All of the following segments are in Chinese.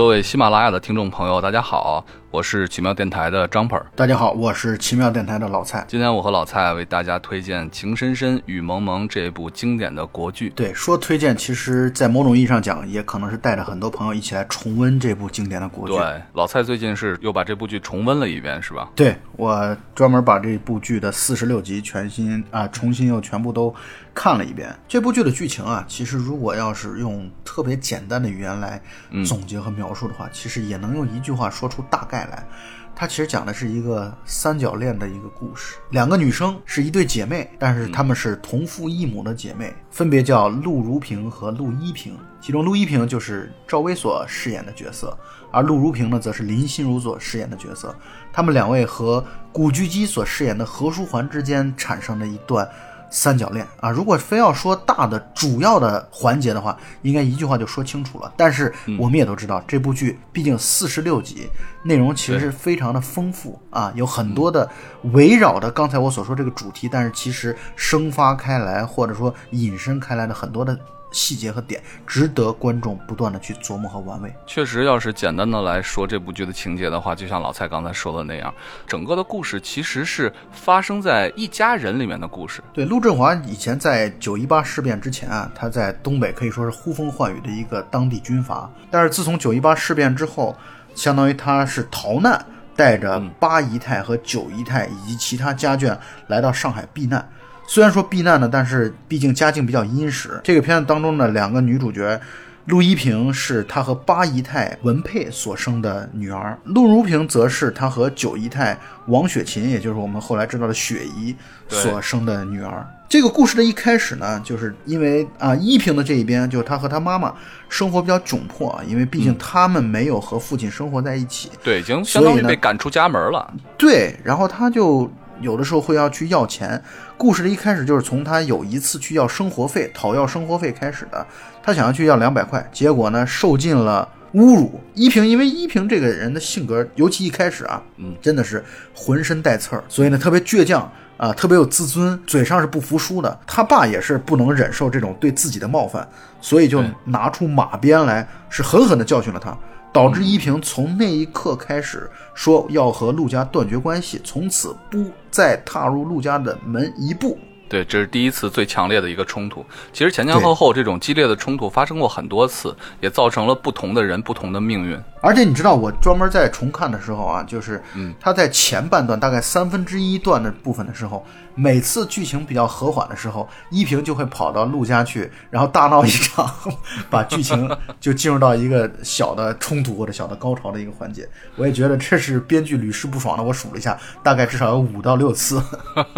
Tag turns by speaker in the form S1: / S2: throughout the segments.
S1: 各位喜马拉雅的听众朋友，大家好，我是奇妙电台的张鹏。
S2: 大家好，我是奇妙电台的老蔡。
S1: 今天我和老蔡为大家推荐《情深深雨蒙蒙》这部经典的国剧。
S2: 对，说推荐，其实在某种意义上讲，也可能是带着很多朋友一起来重温这部经典的国剧。
S1: 对，老蔡最近是又把这部剧重温了一遍，是吧？
S2: 对，我专门把这部剧的四十六集全新啊，重新又全部都看了一遍。这部剧的剧情啊，其实如果要是用特别简单的语言来总结和描述的话，其实也能用一句话说出大概带来。它其实讲的是一个三角恋的一个故事，两个女生是一对姐妹，但是她们是同父异母的姐妹，分别叫陆如萍和陆依萍。其中陆依萍就是赵薇所饰演的角色，而陆如萍呢，则是林心如所饰演的角色。她们两位和古巨基所饰演的何书桓之间产生了一段。三角恋啊，如果非要说大的主要的环节的话，应该一句话就说清楚了。但是我们也都知道，这部剧毕竟四十六集，内容其实是非常的丰富啊，有很多的围绕着刚才我所说这个主题，但是其实生发开来或者说引申开来的很多的。细节和点值得观众不断的去琢磨和玩味。
S1: 确实，要是简单的来说这部剧的情节的话，就像老蔡刚才说的那样，整个的故事其实是发生在一家人里面的故事。
S2: 对，陆振华以前在九一八事变之前啊，他在东北可以说是呼风唤雨的一个当地军阀。但是自从九一八事变之后，相当于他是逃难，带着八姨太和九姨太以及其他家眷来到上海避难。虽然说避难呢，但是毕竟家境比较殷实。这个片子当中的两个女主角，陆一平是她和八姨太文佩所生的女儿，陆如萍则是她和九姨太王雪琴，也就是我们后来知道的雪姨所生的女儿。这个故事的一开始呢，就是因为啊，依萍的这一边，就是她和她妈妈生活比较窘迫啊，因为毕竟他们没有和父亲生活在一起，
S1: 对，已经相当于被赶出家门了。
S2: 对，然后他就。有的时候会要去要钱，故事的一开始就是从他有一次去要生活费，讨要生活费开始的。他想要去要两百块，结果呢受尽了侮辱。依萍因为依萍这个人的性格，尤其一开始啊，嗯，真的是浑身带刺儿，所以呢特别倔强啊，特别有自尊，嘴上是不服输的。他爸也是不能忍受这种对自己的冒犯，所以就拿出马鞭来，是狠狠地教训了他。导致依萍从那一刻开始说要和陆家断绝关系，从此不再踏入陆家的门一步。
S1: 对，这是第一次最强烈的一个冲突。其实前前后后这种激烈的冲突发生过很多次，也造成了不同的人不同的命运。
S2: 而且你知道，我专门在重看的时候啊，就是，嗯，他在前半段大概三分之一段的部分的时候，每次剧情比较和缓的时候，依萍就会跑到陆家去，然后大闹一场，把剧情就进入到一个小的冲突或者小的高潮的一个环节。我也觉得这是编剧屡试不爽的。我数了一下，大概至少有五到六次。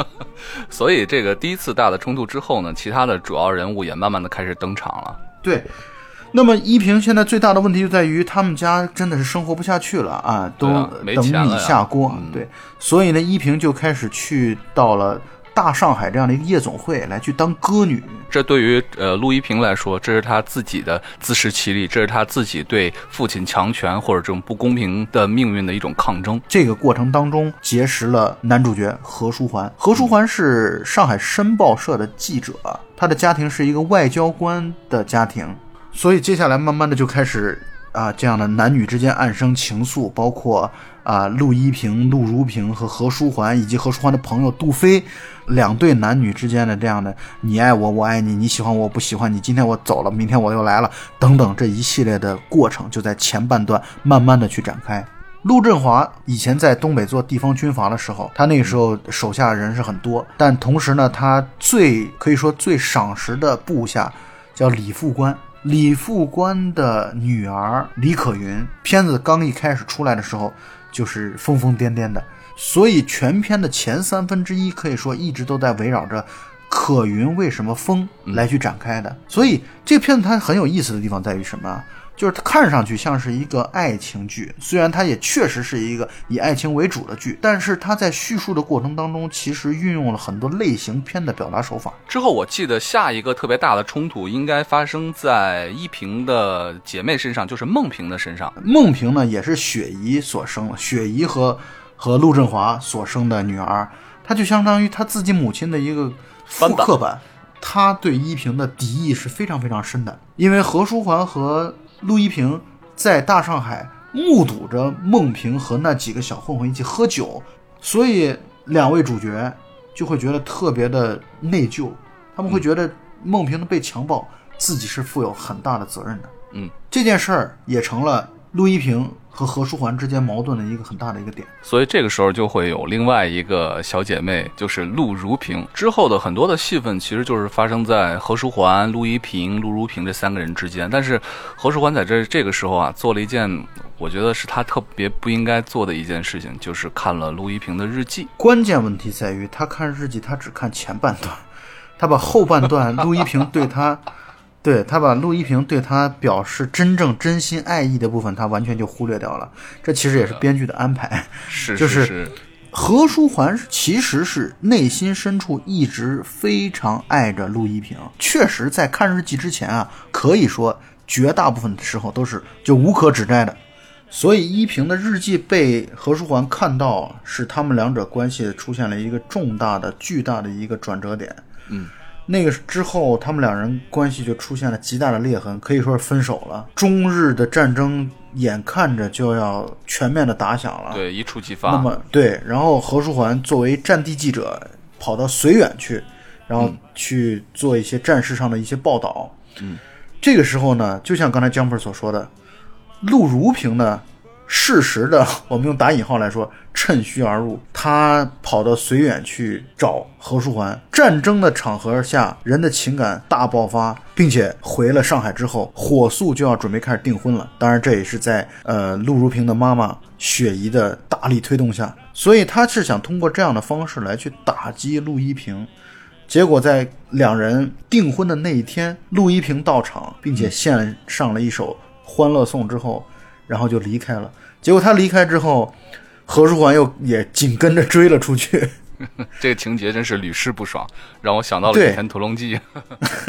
S1: 所以这个第一次大的冲突之后呢，其他的主要人物也慢慢的开始登场了。
S2: 对，那么依萍现在最大的问题就在于他们家真的是生活不下去了啊，都等米下锅。对，所以呢，依萍就开始去到了。大上海这样的一个夜总会来去当歌女，
S1: 这对于呃陆依萍来说，这是他自己的自食其力，这是他自己对父亲强权或者这种不公平的命运的一种抗争。
S2: 这个过程当中结识了男主角何书桓，何书桓是上海申报社的记者，他的家庭是一个外交官的家庭，所以接下来慢慢的就开始啊这样的男女之间暗生情愫，包括。啊，陆一平、陆如萍和何书桓，以及何书桓的朋友杜飞，两对男女之间的这样的你爱我，我爱你，你喜欢，我不喜欢你，今天我走了，明天我又来了，等等这一系列的过程，就在前半段慢慢的去展开。陆振华以前在东北做地方军阀的时候，他那个时候手下人是很多，但同时呢，他最可以说最赏识的部下叫李副官。李副官的女儿李可云，片子刚一开始出来的时候。就是疯疯癫癫的，所以全片的前三分之一可以说一直都在围绕着可云为什么疯来去展开的。所以这个片子它很有意思的地方在于什么？就是它看上去像是一个爱情剧，虽然它也确实是一个以爱情为主的剧，但是它在叙述的过程当中，其实运用了很多类型片的表达手法。
S1: 之后我记得下一个特别大的冲突应该发生在依萍的姐妹身上，就是孟萍的身上。
S2: 孟萍呢，也是雪姨所生的，雪姨和和陆振华所生的女儿，她就相当于她自己母亲的一个复刻版。她对依萍的敌意是非常非常深的，因为何书桓和陆一平在大上海目睹着孟平和那几个小混混一起喝酒，所以两位主角就会觉得特别的内疚，他们会觉得孟平的被强暴，自己是负有很大的责任的。
S1: 嗯，
S2: 这件事儿也成了陆一平和何书桓之间矛盾的一个很大的一个点。
S1: 所以这个时候就会有另外一个小姐妹，就是陆如萍。之后的很多的戏份其实就是发生在何书桓、陆一平、陆如萍这三个人之间。但是何书桓在这这个时候啊，做了一件我觉得是他特别不应该做的一件事情，就是看了陆一平的日记。
S2: 关键问题在于，他看日记，他只看前半段，他把后半段陆一平对他，对他把陆一平对他表示真正真心爱意的部分，他完全就忽略掉了。这其实也是编剧的安排。
S1: 是
S2: 就是
S1: 是，
S2: 何书桓其实是内心深处一直非常爱着陆一平，确实在看日记之前啊，可以说绝大部分的时候都是就无可指摘的。所以依萍的日记被何书桓看到，是他们两者关系出现了一个重大的、巨大的一个转折点。
S1: 嗯，
S2: 那个之后，他们两人关系就出现了极大的裂痕，可以说是分手了。中日的战争眼看着就要全面的打响了。
S1: 对，一触即发那。
S2: 么对，然后何书桓作为战地记者，跑到绥远去，然后去做一些战事上的一些报道。
S1: 嗯，
S2: 这个时候呢，就像刚才江鹏所说的，陆如平呢，适时的，我们用打引号来说，趁虚而入，他跑到绥远去找何书桓。战争的场合下，人的情感大爆发，并且回了上海之后，火速就要准备开始订婚了。当然，这也是在呃陆如萍的妈妈雪姨的大力推动下，所以他是想通过这样的方式来去打击陆一平。结果在两人订婚的那一天，陆一平到场，并且献上了一首《欢乐颂》之后，然后就离开了。结果他离开之后，何书桓又也紧跟着追了出去。
S1: 这个情节真是屡试不爽，让我想到了《
S2: 对
S1: 倚天屠龙记》。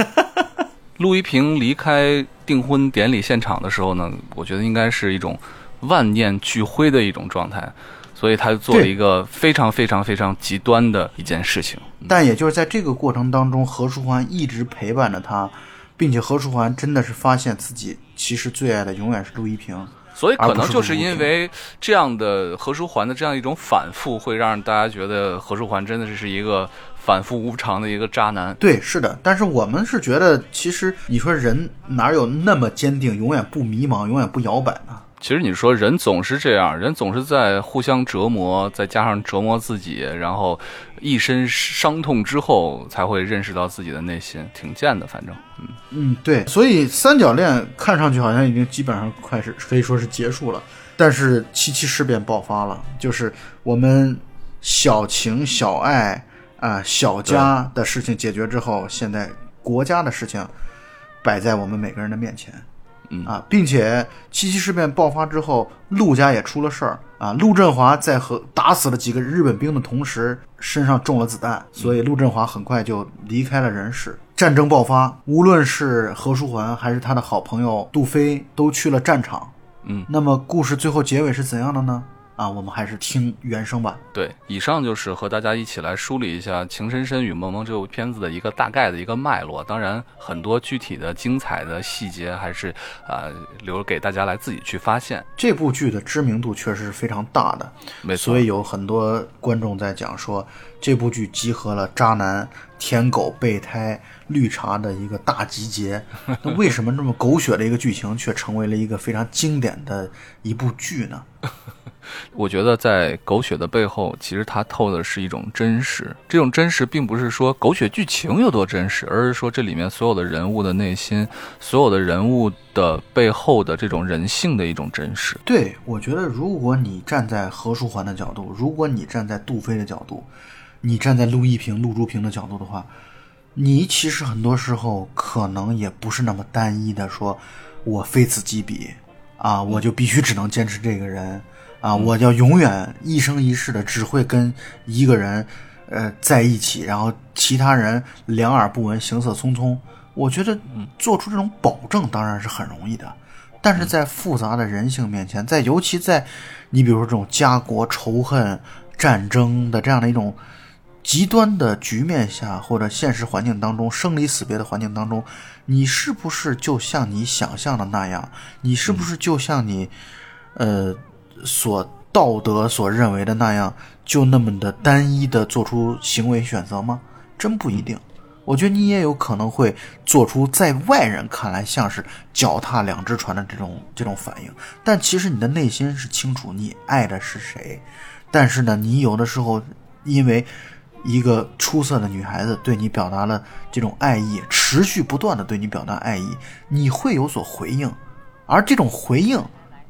S1: 陆一平离开订婚典礼现场的时候呢，我觉得应该是一种万念俱灰的一种状态，所以他做了一个非常非常非常极端的一件事情。
S2: 但也就是在这个过程当中，何书桓一直陪伴着他，并且何书桓真的是发现自己其实最爱的永远是陆一平。
S1: 所以可能就是因为这样的何书桓的这样一种反复，会让大家觉得何书桓真的是一个反复无常的一个渣男。
S2: 对，是的，但是我们是觉得，其实你说人哪有那么坚定，永远不迷茫，永远不摇摆呢？
S1: 其实你说人总是这样，人总是在互相折磨，再加上折磨自己，然后一身伤痛之后，才会认识到自己的内心，挺贱的，反正，嗯，
S2: 嗯，对，所以三角恋看上去好像已经基本上快是可以说是结束了，但是七七事变爆发了，就是我们小情小爱啊、小家的事情解决之后，现在国家的事情摆在我们每个人的面前。
S1: 嗯
S2: 啊，并且七七事变爆发之后，陆家也出了事儿啊。陆振华在和打死了几个日本兵的同时，身上中了子弹，所以陆振华很快就离开了人世。战争爆发，无论是何书桓还是他的好朋友杜飞，都去了战场。
S1: 嗯，
S2: 那么故事最后结尾是怎样的呢？啊，我们还是听原声吧。
S1: 对，以上就是和大家一起来梳理一下《情深深雨蒙蒙》这部片子的一个大概的一个脉络。当然，很多具体的精彩的细节还是啊、留给大家来自己去发现。
S2: 这部剧的知名度确实是非常大的，
S1: 没错
S2: 所以有很多观众在讲说，这部剧集合了渣男、舔狗、备胎、绿茶的一个大集结。那为什么这么狗血的一个剧情，却成为了一个非常经典的一部剧呢？
S1: 我觉得在狗血的背后，其实它透的是一种真实。这种真实，并不是说狗血剧情有多真实，而是说这里面所有的人物的内心，所有的人物的背后的这种人性的一种真实。
S2: 对，我觉得如果你站在何书桓的角度，如果你站在杜飞的角度，你站在陆一平、陆竹平的角度的话，你其实很多时候可能也不是那么单一的说，我非此即彼啊，我就必须只能坚持这个人啊，我要永远一生一世的只会跟一个人呃在一起，然后其他人两耳不闻，行色匆匆。我觉得做出这种保证当然是很容易的，但是在复杂的人性面前，在尤其在你比如说这种家国仇恨、战争的这样的一种极端的局面下或者现实环境当中，生离死别的环境当中，你是不是就像你想象的那样？你是不是就像你，呃，所道德所认为的那样，就那么的单一的做出行为选择吗？真不一定。我觉得你也有可能会做出在外人看来像是脚踏两只船的这种这种反应，但其实你的内心是清楚你爱的是谁。但是呢，你有的时候因为一个出色的女孩子对你表达了这种爱意，持续不断的对你表达爱意，你会有所回应，而这种回应，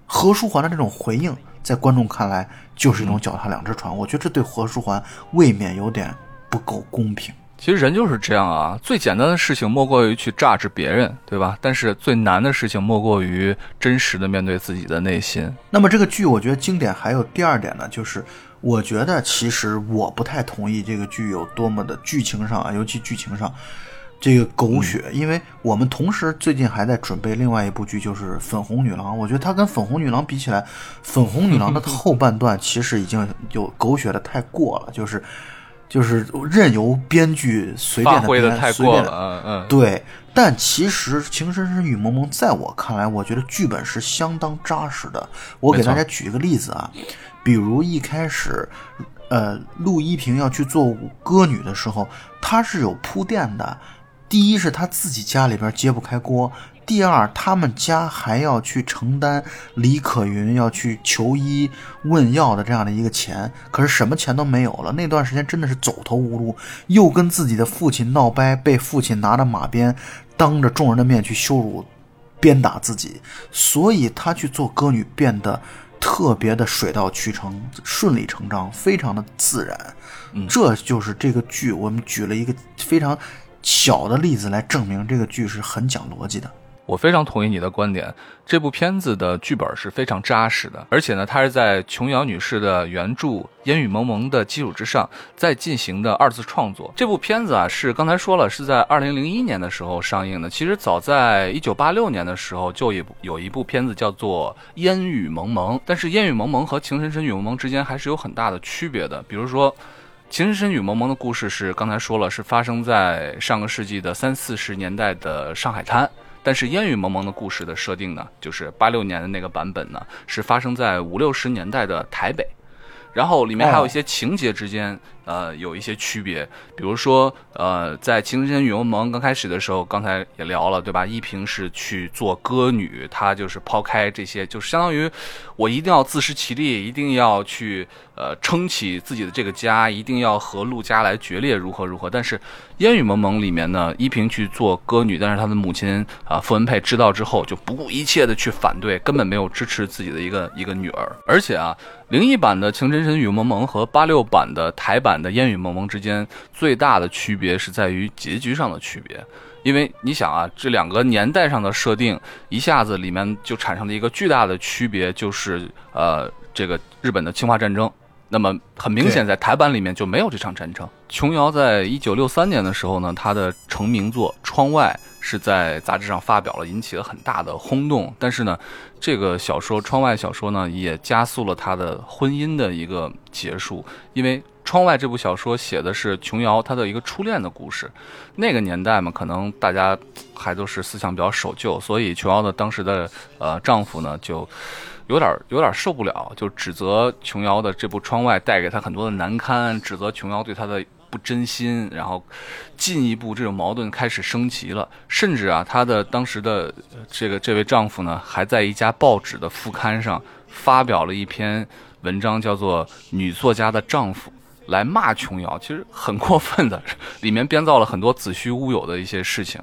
S2: 何书桓的这种回应，在观众看来就是一种脚踏两只船。我觉得这对何书桓未免有点不够公平。
S1: 其实人就是这样啊，最简单的事情莫过于去榨制别人，对吧？但是最难的事情莫过于真实的面对自己的内心。
S2: 那么这个剧，我觉得经典还有第二点呢，就是我觉得其实我不太同意这个剧有多么的剧情上啊，尤其剧情上这个狗血，因为我们同时最近还在准备另外一部剧，就是《粉红女郎》。我觉得它跟《粉红女郎》比起来，《粉红女郎》的后半段其实已经有狗血的太过了，就是。就是任由编剧随便的编，随便的，
S1: 嗯嗯，
S2: 对。但其实《情深深雨蒙蒙》在我看来，我觉得剧本是相当扎实的。我给大家举一个例子啊，比如一开始，呃，陆一平要去做歌女的时候，他是有铺垫的。第一是他自己家里边揭不开锅。第二，他们家还要去承担李可云要去求医问药的这样的一个钱，可是什么钱都没有了。那段时间真的是走投无路，又跟自己的父亲闹掰，被父亲拿着马鞭当着众人的面去羞辱、鞭打自己，所以他去做歌女变得特别的水到渠成、顺理成章，非常的自然。这就是这个剧，我们举了一个非常小的例子来证明这个剧是很讲逻辑的。
S1: 我非常同意你的观点，这部片子的剧本是非常扎实的，而且呢，它是在琼瑶女士的原著《烟雨蒙蒙》的基础之上再进行的二次创作。这部片子啊，是刚才说了，是在二零零一年的时候上映的。其实早在一九八六年的时候，就有有一部片子叫做《烟雨蒙蒙》，但是《烟雨蒙蒙》和《情深深雨蒙蒙》之间还是有很大的区别的。比如说，《情深深雨蒙蒙》的故事是刚才说了，是发生在上个世纪的三四十年代的上海滩。但是烟雨蒙蒙的故事的设定呢，就是八六年的那个版本呢，是发生在五六十年代的台北，然后里面还有一些情节之间。呃，有一些区别，比如说，呃，在《情深深雨蒙蒙》刚开始的时候，刚才也聊了，对吧？依萍是去做歌女，她就是抛开这些，就是相当于我一定要自食其力，一定要去呃撑起自己的这个家，一定要和陆家来决裂，如何如何。但是《烟雨蒙蒙》里面呢，依萍去做歌女，但是她的母亲啊傅文佩知道之后，就不顾一切的去反对，根本没有支持自己的一个一个女儿。而且啊，零一版的《情深深雨蒙蒙》和八六版的台版。的烟雨蒙蒙之间最大的区别是在于结局上的区别，因为你想啊，这两个年代上的设定一下子里面就产生了一个巨大的区别，就是呃，这个日本的侵华战争。那么很明显，在台版里面就没有这场战争。琼瑶在一九六三年的时候呢，她的成名作《窗外》是在杂志上发表了，引起了很大的轰动。但是呢，这个小说《窗外》小说呢，也加速了她的婚姻的一个结束，因为。《窗外》这部小说写的是琼瑶她的一个初恋的故事，那个年代嘛，可能大家还都是思想比较守旧，所以琼瑶的当时的呃丈夫呢，就有点有点受不了，就指责琼瑶的这部《窗外》带给她很多的难堪，指责琼瑶对她的不真心，然后进一步这种矛盾开始升级了，甚至啊，她的当时的这个这位丈夫呢，还在一家报纸的副刊上发表了一篇文章，叫做《女作家的丈夫》。来骂琼瑶，其实很过分的，里面编造了很多子虚乌有的一些事情。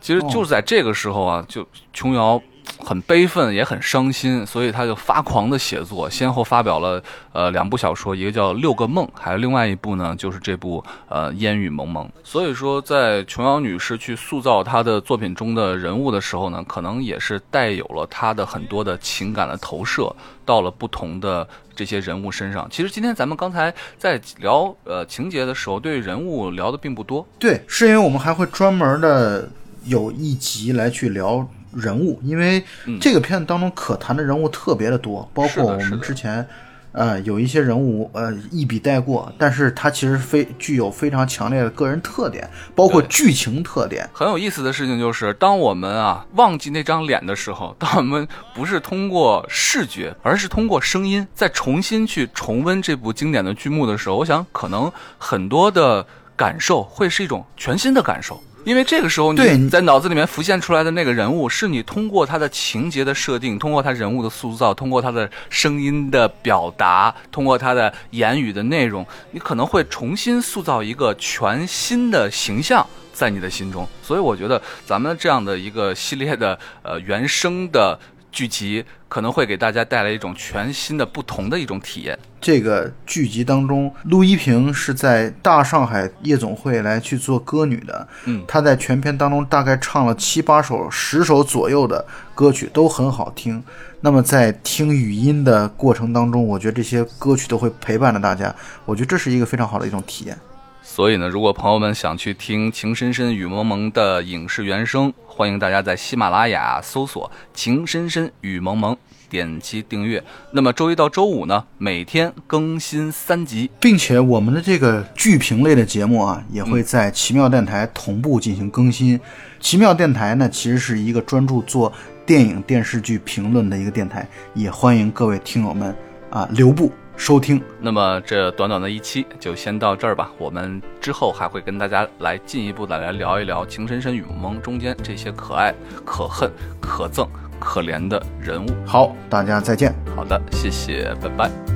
S1: 其实就在这个时候啊，就琼瑶。很悲愤，也很伤心，所以他就发狂的写作，先后发表了呃两部小说，一个叫《六个梦》，还有另外一部呢，就是这部呃《烟雨蒙蒙》。所以说，在琼瑶女士去塑造她的作品中的人物的时候呢，可能也是带有了她的很多的情感的投射到了不同的这些人物身上。其实今天咱们刚才在聊呃情节的时候，对人物聊的并不多。
S2: 对，是因为我们还会专门的有一集来去聊。人物，因为这个片子当中可谈的人物特别的多，包括我们之前呃，有一些人物呃一笔带过，但是它其实非具有非常强烈的个人特点，包括剧情特点。
S1: 很有意思的事情就是，当我们啊忘记那张脸的时候，当我们不是通过视觉，而是通过声音，再重新去重温这部经典的剧目的时候，我想可能很多的感受会是一种全新的感受。因为这个时候你在脑子里面浮现出来的那个人物，是你通过他的情节的设定，通过他人物的塑造，通过他的声音的表达，通过他的言语的内容，你可能会重新塑造一个全新的形象在你的心中。所以我觉得咱们这样的一个系列的呃原声的剧集，可能会给大家带来一种全新的、不同的一种体验。
S2: 这个剧集当中，陆一平是在大上海夜总会来去做歌女的。
S1: 嗯
S2: 她在全片当中大概唱了七八首、十首左右的歌曲，都很好听。那么在听语音的过程当中，我觉得这些歌曲都会陪伴着大家。我觉得这是一个非常好的一种体验。
S1: 所以呢，如果朋友们想去听《情深深雨蒙蒙》的影视原声，欢迎大家在喜马拉雅搜索“情深深雨蒙蒙”，点击订阅。那么周一到周五呢，每天更新三集。
S2: 并且我们的这个剧评类的节目啊，也会在奇妙电台同步进行更新。奇妙电台呢，其实是一个专注做电影电视剧评论的一个电台，也欢迎各位听友们啊留步收听。
S1: 那么这短短的一期就先到这儿吧，我们之后还会跟大家来进一步的来聊一聊《情深深雨蒙蒙》中间这些可爱、可恨、可憎、可怜的人物。
S2: 好，大家再见。
S1: 好的，谢谢，拜拜。